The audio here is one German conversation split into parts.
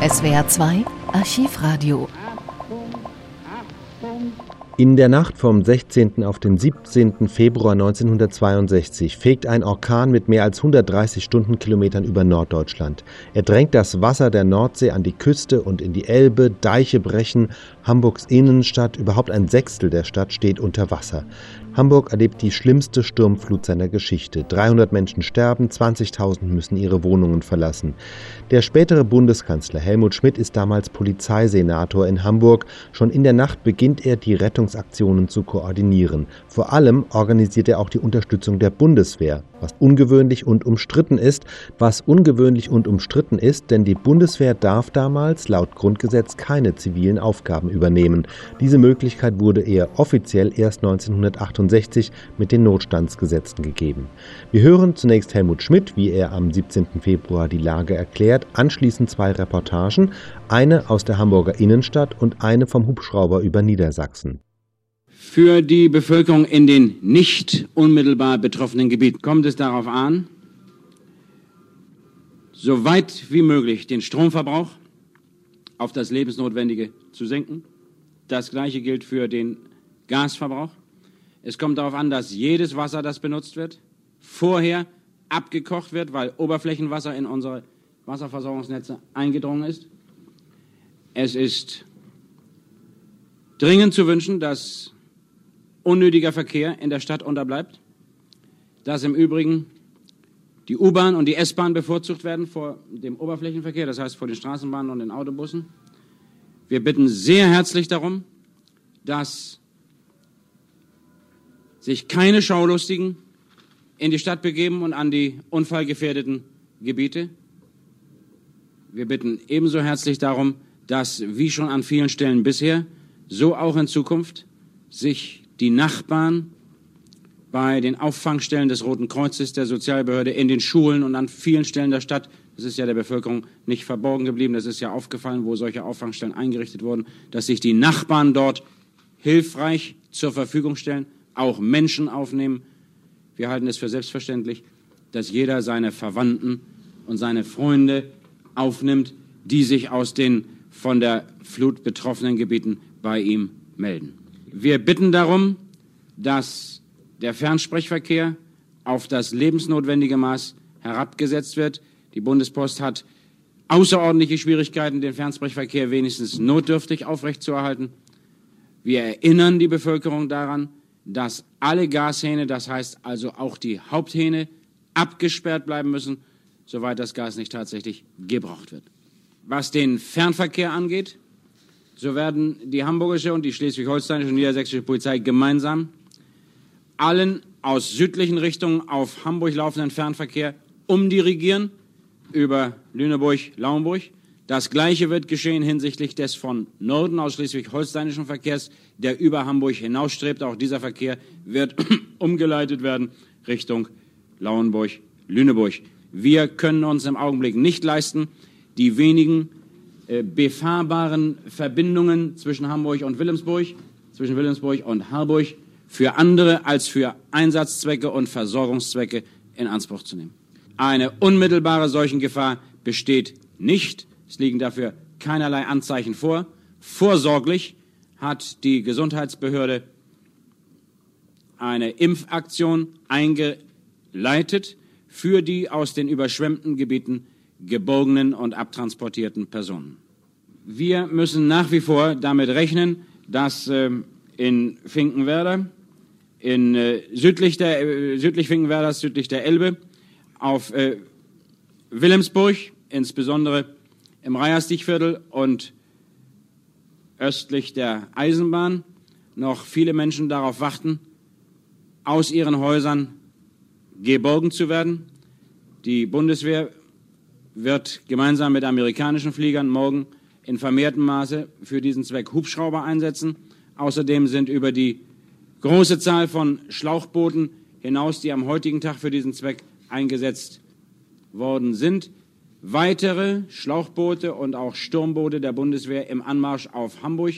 SWR 2 Archivradio. In der Nacht vom 16. auf den 17. Februar 1962 fegt ein Orkan mit mehr als 130 Stundenkilometern über Norddeutschland. Er drängt das Wasser der Nordsee an die Küste und in die Elbe, Deiche brechen, Hamburgs Innenstadt, überhaupt ein Sechstel der Stadt steht unter Wasser. Hamburg erlebt die schlimmste Sturmflut seiner Geschichte. 300 Menschen sterben, 20.000 müssen ihre Wohnungen verlassen. Der spätere Bundeskanzler Helmut Schmidt ist damals Polizeisenator in Hamburg. Schon in der Nacht beginnt er, die Rettungsaktionen zu koordinieren. Vor allem organisiert er auch die Unterstützung der Bundeswehr, was ungewöhnlich und umstritten ist. Was ungewöhnlich und umstritten ist, denn die Bundeswehr darf damals laut Grundgesetz keine zivilen Aufgaben übernehmen. Diese Möglichkeit wurde eher offiziell erst 1968 mit den Notstandsgesetzen gegeben. Wir hören zunächst Helmut Schmidt, wie er am 17. Februar die Lage erklärt, anschließend zwei Reportagen, eine aus der Hamburger Innenstadt und eine vom Hubschrauber über Niedersachsen. Für die Bevölkerung in den nicht unmittelbar betroffenen Gebieten kommt es darauf an, so weit wie möglich den Stromverbrauch auf das Lebensnotwendige zu senken. Das Gleiche gilt für den Gasverbrauch. Es kommt darauf an, dass jedes Wasser, das benutzt wird, vorher abgekocht wird, weil Oberflächenwasser in unsere Wasserversorgungsnetze eingedrungen ist. Es ist dringend zu wünschen, dass unnötiger Verkehr in der Stadt unterbleibt, dass im Übrigen die U-Bahn und die S-Bahn bevorzugt werden vor dem Oberflächenverkehr, das heißt vor den Straßenbahnen und den Autobussen. Wir bitten sehr herzlich darum, dass sich keine Schaulustigen in die Stadt begeben und an die unfallgefährdeten Gebiete. Wir bitten ebenso herzlich darum, dass, wie schon an vielen Stellen bisher, so auch in Zukunft sich die Nachbarn bei den Auffangstellen des Roten Kreuzes, der Sozialbehörde, in den Schulen und an vielen Stellen der Stadt, das ist ja der Bevölkerung nicht verborgen geblieben, das ist ja aufgefallen, wo solche Auffangstellen eingerichtet wurden, dass sich die Nachbarn dort hilfreich zur Verfügung stellen, auch Menschen aufnehmen. Wir halten es für selbstverständlich, dass jeder seine Verwandten und seine Freunde aufnimmt, die sich aus den von der Flut betroffenen Gebieten bei ihm melden. Wir bitten darum, dass der Fernsprechverkehr auf das lebensnotwendige Maß herabgesetzt wird. Die Bundespost hat außerordentliche Schwierigkeiten, den Fernsprechverkehr wenigstens notdürftig aufrechtzuerhalten. Wir erinnern die Bevölkerung daran, dass alle Gashähne, das heißt also auch die Haupthähne, abgesperrt bleiben müssen, soweit das Gas nicht tatsächlich gebraucht wird. Was den Fernverkehr angeht, so werden die hamburgische und die schleswig-holsteinische und niedersächsische Polizei gemeinsam allen aus südlichen Richtungen auf Hamburg laufenden Fernverkehr umdirigieren über Lüneburg, Lauenburg. Das Gleiche wird geschehen hinsichtlich des von Norden aus schleswig-holsteinischen Verkehrs, der über Hamburg hinausstrebt. Auch dieser Verkehr wird umgeleitet werden Richtung Lauenburg, Lüneburg. Wir können uns im Augenblick nicht leisten, die wenigen äh, befahrbaren Verbindungen zwischen Hamburg und Wilhelmsburg, zwischen Wilhelmsburg und Harburg für andere als für Einsatzzwecke und Versorgungszwecke in Anspruch zu nehmen. Eine unmittelbare Seuchengefahr besteht nicht. Es liegen dafür keinerlei Anzeichen vor. Vorsorglich hat die Gesundheitsbehörde eine Impfaktion eingeleitet für die aus den überschwemmten Gebieten geborgenen und abtransportierten Personen. Wir müssen nach wie vor damit rechnen, dass äh, in Finkenwerder, in, äh, südlich, der, äh, südlich Finkenwerders, südlich der Elbe, auf äh, Wilhelmsburg, insbesondere im Reierstichviertel und östlich der Eisenbahn, noch viele Menschen darauf warten, aus ihren Häusern geborgen zu werden. Die Bundeswehr wird gemeinsam mit amerikanischen Fliegern morgen in vermehrtem Maße für diesen Zweck Hubschrauber einsetzen. Außerdem sind über die große Zahl von Schlauchbooten hinaus, die am heutigen Tag für diesen Zweck eingesetzt worden sind, weitere Schlauchboote und auch Sturmboote der Bundeswehr im Anmarsch auf Hamburg,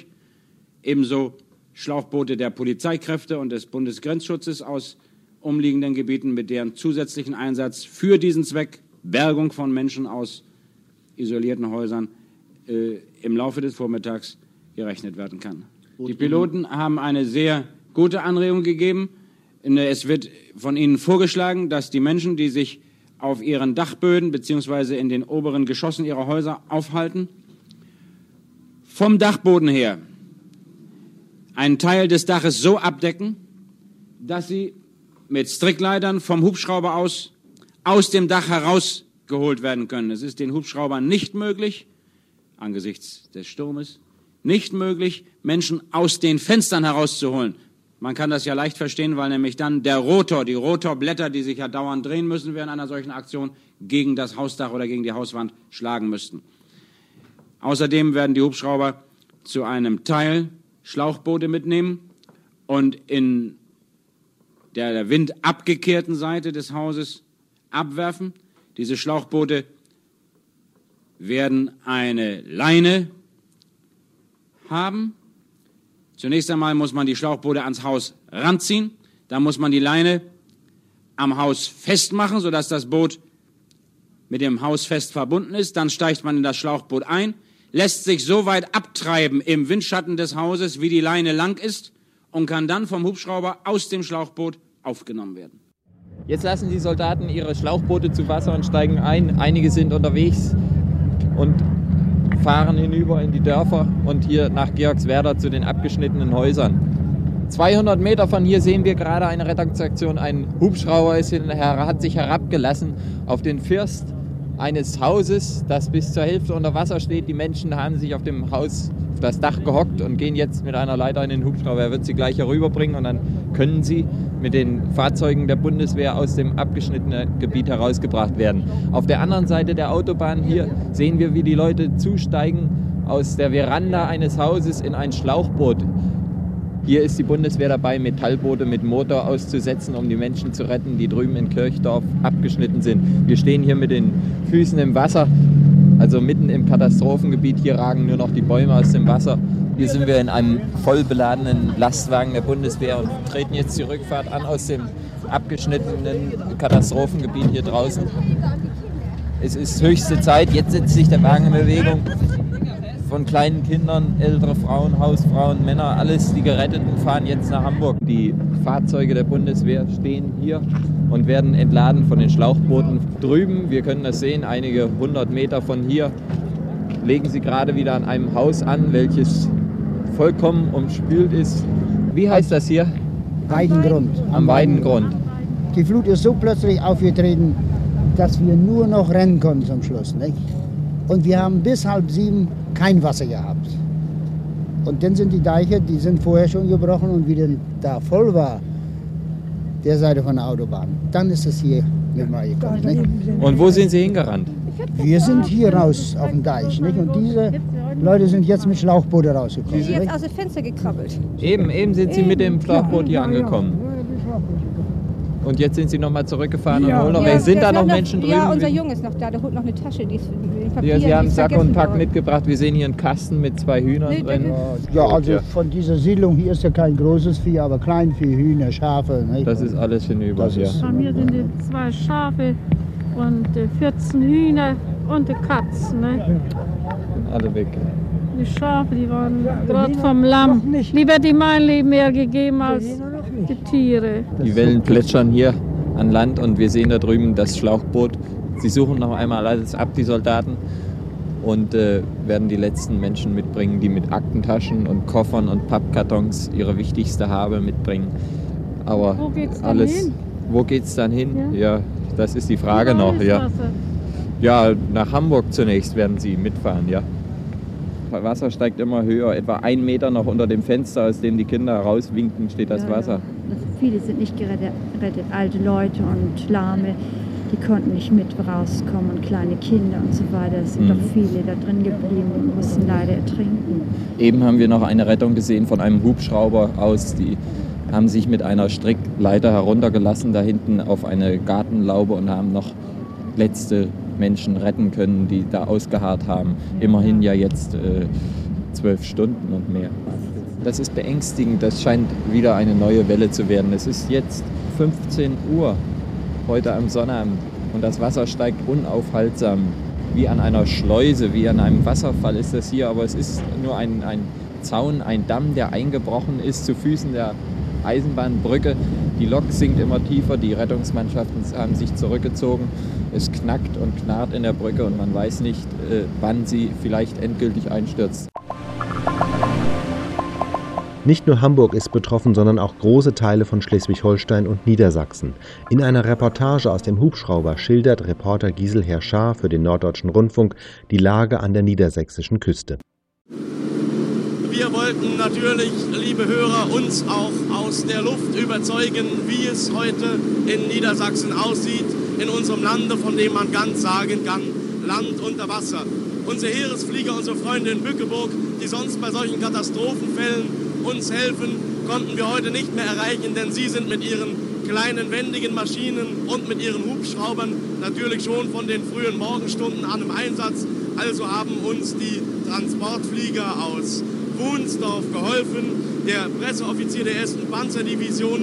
ebenso Schlauchboote der Polizeikräfte und des Bundesgrenzschutzes aus umliegenden Gebieten mit deren zusätzlichen Einsatz für diesen Zweck. Bergung von Menschen aus isolierten Häusern äh, im Laufe des Vormittags gerechnet werden kann. Die Piloten haben eine sehr gute Anregung gegeben. Es wird von ihnen vorgeschlagen, dass die Menschen, die sich auf ihren Dachböden bzw. in den oberen Geschossen ihrer Häuser aufhalten, vom Dachboden her einen Teil des Daches so abdecken, dass sie mit Strickleitern vom Hubschrauber aus aus dem Dach herausgeholt werden können. Es ist den Hubschraubern nicht möglich, angesichts des Sturmes, nicht möglich, Menschen aus den Fenstern herauszuholen. Man kann das ja leicht verstehen, weil nämlich dann der Rotor, die Rotorblätter, die sich ja dauernd drehen müssen während einer solchen Aktion, gegen das Hausdach oder gegen die Hauswand schlagen müssten. Außerdem werden die Hubschrauber zu einem Teil Schlauchboote mitnehmen und in der Wind abgekehrten Seite des Hauses abwerfen. Diese Schlauchboote werden eine Leine haben. Zunächst einmal muss man die Schlauchboote ans Haus ranziehen. Dann muss man die Leine am Haus festmachen, sodass das Boot mit dem Haus fest verbunden ist. Dann steigt man in das Schlauchboot ein, lässt sich so weit abtreiben im Windschatten des Hauses, wie die Leine lang ist, und kann dann vom Hubschrauber aus dem Schlauchboot aufgenommen werden. Jetzt lassen die Soldaten ihre Schlauchboote zu Wasser und steigen ein. Einige sind unterwegs und fahren hinüber in die Dörfer und hier nach Georgswerder zu den abgeschnittenen Häusern. 200 Meter von hier sehen wir gerade eine Rettungsaktion. Ein Hubschrauber ist hat sich herabgelassen auf den First eines Hauses, das bis zur Hälfte unter Wasser steht. Die Menschen haben sich auf dem Haus auf das Dach gehockt und gehen jetzt mit einer Leiter in den Hubschrauber. Er wird sie gleich herüberbringen und dann können sie mit den Fahrzeugen der Bundeswehr aus dem abgeschnittenen Gebiet herausgebracht werden. Auf der anderen Seite der Autobahn hier sehen wir, wie die Leute zusteigen aus der Veranda eines Hauses in ein Schlauchboot. Hier ist die Bundeswehr dabei, Metallboote mit Motor auszusetzen, um die Menschen zu retten, die drüben in Kirchdorf abgeschnitten sind. Wir stehen hier mit den Füßen im Wasser, also mitten im Katastrophengebiet. Hier ragen nur noch die Bäume aus dem Wasser. Hier sind wir in einem voll beladenen Lastwagen der Bundeswehr und treten jetzt die Rückfahrt an aus dem abgeschnittenen Katastrophengebiet hier draußen. Es ist höchste Zeit, jetzt setzt sich der Wagen in Bewegung von kleinen Kindern, ältere Frauen, Hausfrauen, Männer, alles die Geretteten fahren jetzt nach Hamburg. Die Fahrzeuge der Bundeswehr stehen hier und werden entladen von den Schlauchbooten drüben. Wir können das sehen, einige hundert Meter von hier legen sie gerade wieder an einem Haus an, welches vollkommen umspült ist. Wie heißt das hier? Weidengrund. Am Weidengrund. Die Flut ist so plötzlich aufgetreten, dass wir nur noch rennen konnten zum Schluss. Nicht? Und wir haben bis halb sieben kein Wasser gehabt. Und dann sind die Deiche, die sind vorher schon gebrochen und wie dann da voll war, der Seite von der Autobahn, dann ist es hier mit mal gekommen. Nicht? Und wo sind Sie hingerannt? Wir sind hier raus auf dem Deich. Nicht? Und diese Leute sind jetzt mit Schlauchboote rausgekommen. Die sind jetzt aus dem Fenster gekrabbelt. Eben, eben sind Sie mit dem Schlauchboot hier angekommen. Und jetzt sind Sie nochmal zurückgefahren Ja. und holen noch. Ja, sind da noch noch- Menschen drüben? Ja, unser Junge ist noch da, der holt noch eine Tasche, die ist Papier. Ja, Sie haben Sack und Pack worden. mitgebracht. Wir sehen hier einen Kasten mit zwei Hühnern Nee, drin. Ja, also von dieser Siedlung hier ist ja kein großes Vieh, aber Kleinvieh, Hühner, Schafe. Nicht? Das ist alles hinüber. Das ja. ist- Bei mir sind die zwei Schafe und äh, 14 Hühner und eine Katze. Ne? Alle weg. Die Schafe, die waren gerade vom Lamm. Lieber die mein Leben mehr gegeben als die Tiere. Die Wellen plätschern hier an Land und wir sehen da drüben das Schlauchboot. Sie suchen noch einmal alles ab, die Soldaten, und äh, werden die letzten Menschen mitbringen, die mit Aktentaschen und Koffern und Pappkartons ihre wichtigste Habe mitbringen. Aber Wo geht's dann alles. hin? Wo geht's dann hin? Ja. Ja, das ist die Frage noch. Ja. Ja, nach Hamburg zunächst werden sie mitfahren, ja. Das Wasser steigt immer höher. Etwa ein Meter noch unter dem Fenster, aus dem die Kinder rauswinken, steht das Ja, Wasser. Ja. Also viele sind nicht gerettet, gerettet, alte Leute und Lahme, die konnten nicht mit rauskommen und kleine Kinder und so weiter. Es sind Mhm. doch viele da drin geblieben und mussten leider ertrinken. Eben haben wir noch eine Rettung gesehen von einem Hubschrauber aus. Die haben sich mit einer Strickleiter heruntergelassen, da hinten auf eine Gartenlaube und haben noch letzte Menschen retten können, die da ausgeharrt haben. Immerhin ja jetzt äh, zwölf Stunden und mehr. Das ist beängstigend. Das scheint wieder eine neue Welle zu werden. Es ist jetzt 15 Uhr heute am Sonnabend und das Wasser steigt unaufhaltsam wie an einer Schleuse, wie an einem Wasserfall ist das hier, aber es ist nur ein, ein Zaun, ein Damm, der eingebrochen ist zu Füßen der Eisenbahnbrücke. Die Lok sinkt immer tiefer, die Rettungsmannschaften haben sich zurückgezogen. Es knackt und knarrt in der Brücke und man weiß nicht, äh, wann sie vielleicht endgültig einstürzt. Nicht nur Hamburg ist betroffen, sondern auch große Teile von Schleswig-Holstein und Niedersachsen. In einer Reportage aus dem Hubschrauber schildert Reporter Gisel Herschar für den Norddeutschen Rundfunk die Lage an der niedersächsischen Küste. Wir wollten natürlich, liebe Hörer, uns auch aus der Luft überzeugen, wie es heute in Niedersachsen aussieht, in unserem Lande, von dem man ganz sagen kann, Land unter Wasser. Unsere Heeresflieger, unsere Freunde in Bückeburg, die sonst bei solchen Katastrophenfällen uns helfen, konnten wir heute nicht mehr erreichen, denn sie sind mit ihren kleinen wendigen Maschinen und mit ihren Hubschraubern natürlich schon von den frühen Morgenstunden an im Einsatz. Also haben uns die Transportflieger aus Wunsdorf geholfen, der Presseoffizier der 1. Panzerdivision,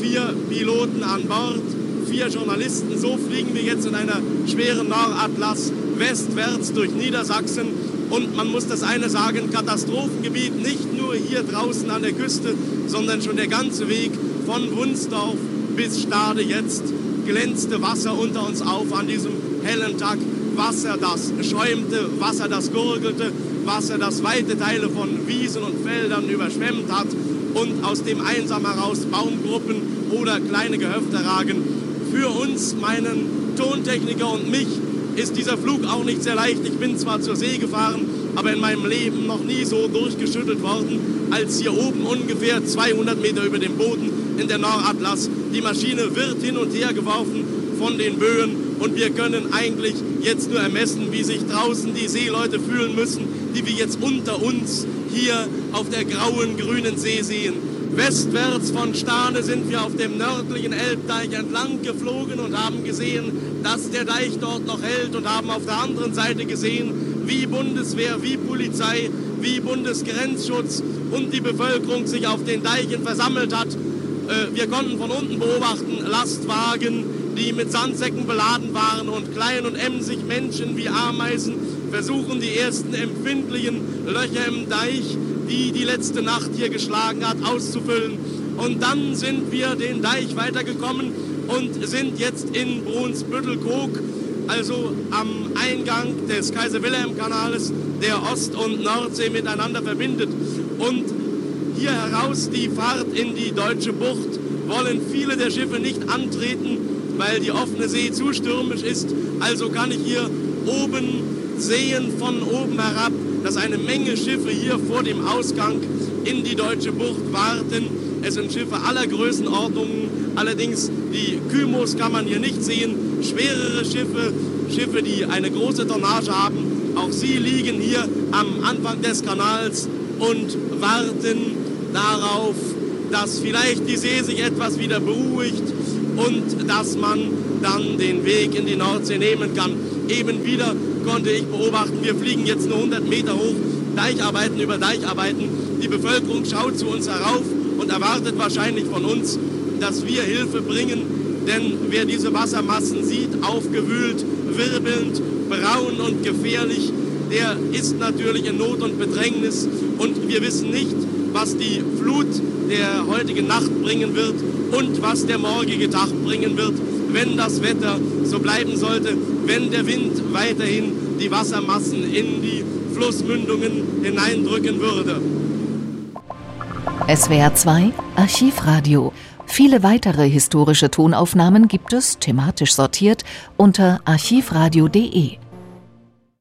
vier Piloten an Bord, vier Journalisten. So fliegen wir jetzt in einer schweren Nordatlas westwärts durch Niedersachsen und man muss das eine sagen, Katastrophengebiet nicht nur hier draußen an der Küste, sondern schon der ganze Weg von Wunsdorf bis Stade jetzt glänzte Wasser unter uns auf an diesem hellen Tag. Wasser, das schäumte, Wasser, das gurgelte, Wasser, das weite Teile von Wiesen und Feldern überschwemmt hat und aus dem einsam heraus Baumgruppen oder kleine Gehöfte ragen. Für uns, meinen Tontechniker und mich, ist dieser Flug auch nicht sehr leicht. Ich bin zwar zur See gefahren, aber in meinem Leben noch nie so durchgeschüttelt worden, als hier oben ungefähr 200 Meter über dem Boden in der Nordatlas. Die Maschine wird hin und her geworfen von den Böen und wir können eigentlich jetzt nur ermessen, wie sich draußen die Seeleute fühlen müssen, die wir jetzt unter uns hier auf der grauen, grünen See sehen. Westwärts von Stade sind wir auf dem nördlichen Elbdeich entlang geflogen und haben gesehen, dass der Deich dort noch hält und haben auf der anderen Seite gesehen, wie Bundeswehr, wie Polizei, wie Bundesgrenzschutz und die Bevölkerung sich auf den Deichen versammelt hat. Äh, wir konnten von unten beobachten Lastwagen, die mit Sandsäcken beladen waren und klein und emsig Menschen wie Ameisen versuchen die ersten empfindlichen Löcher im Deich die die letzte Nacht hier geschlagen hat, auszufüllen. Und dann sind wir den Deich weitergekommen und sind jetzt in Brunsbüttel-Kog, also am Eingang des Kaiser-Wilhelm-Kanales, der Ost- und Nordsee miteinander verbindet. Und hier heraus die Fahrt in die deutsche Bucht wollen viele der Schiffe nicht antreten, weil die offene See zu stürmisch ist. Also kann ich hier oben sehen, von oben herab, dass eine Menge Schiffe hier vor dem Ausgang in die deutsche Bucht warten. Es sind Schiffe aller Größenordnungen, allerdings die Kymos kann man hier nicht sehen. Schwerere Schiffe, Schiffe, die eine große Tonnage haben, auch sie liegen hier am Anfang des Kanals und warten darauf, dass vielleicht die See sich etwas wieder beruhigt und dass man dann den Weg in die Nordsee nehmen kann. Eben wieder konnte ich beobachten, wir fliegen jetzt nur 100 Meter hoch, Deicharbeiten über Deicharbeiten. Die Bevölkerung schaut zu uns herauf und erwartet wahrscheinlich von uns, dass wir Hilfe bringen. Denn wer diese Wassermassen sieht, aufgewühlt, wirbelnd, braun und gefährlich, der ist natürlich in Not und Bedrängnis. Und wir wissen nicht, was die Flut der heutigen Nacht bringen wird und was der morgige Tag bringen wird, wenn das Wetter so bleiben sollte, wenn der Wind weiterhin die Wassermassen in die Flussmündungen hineindrücken würde. SWR 2 Archivradio. Viele weitere historische Tonaufnahmen gibt es, thematisch sortiert, unter archivradio.de.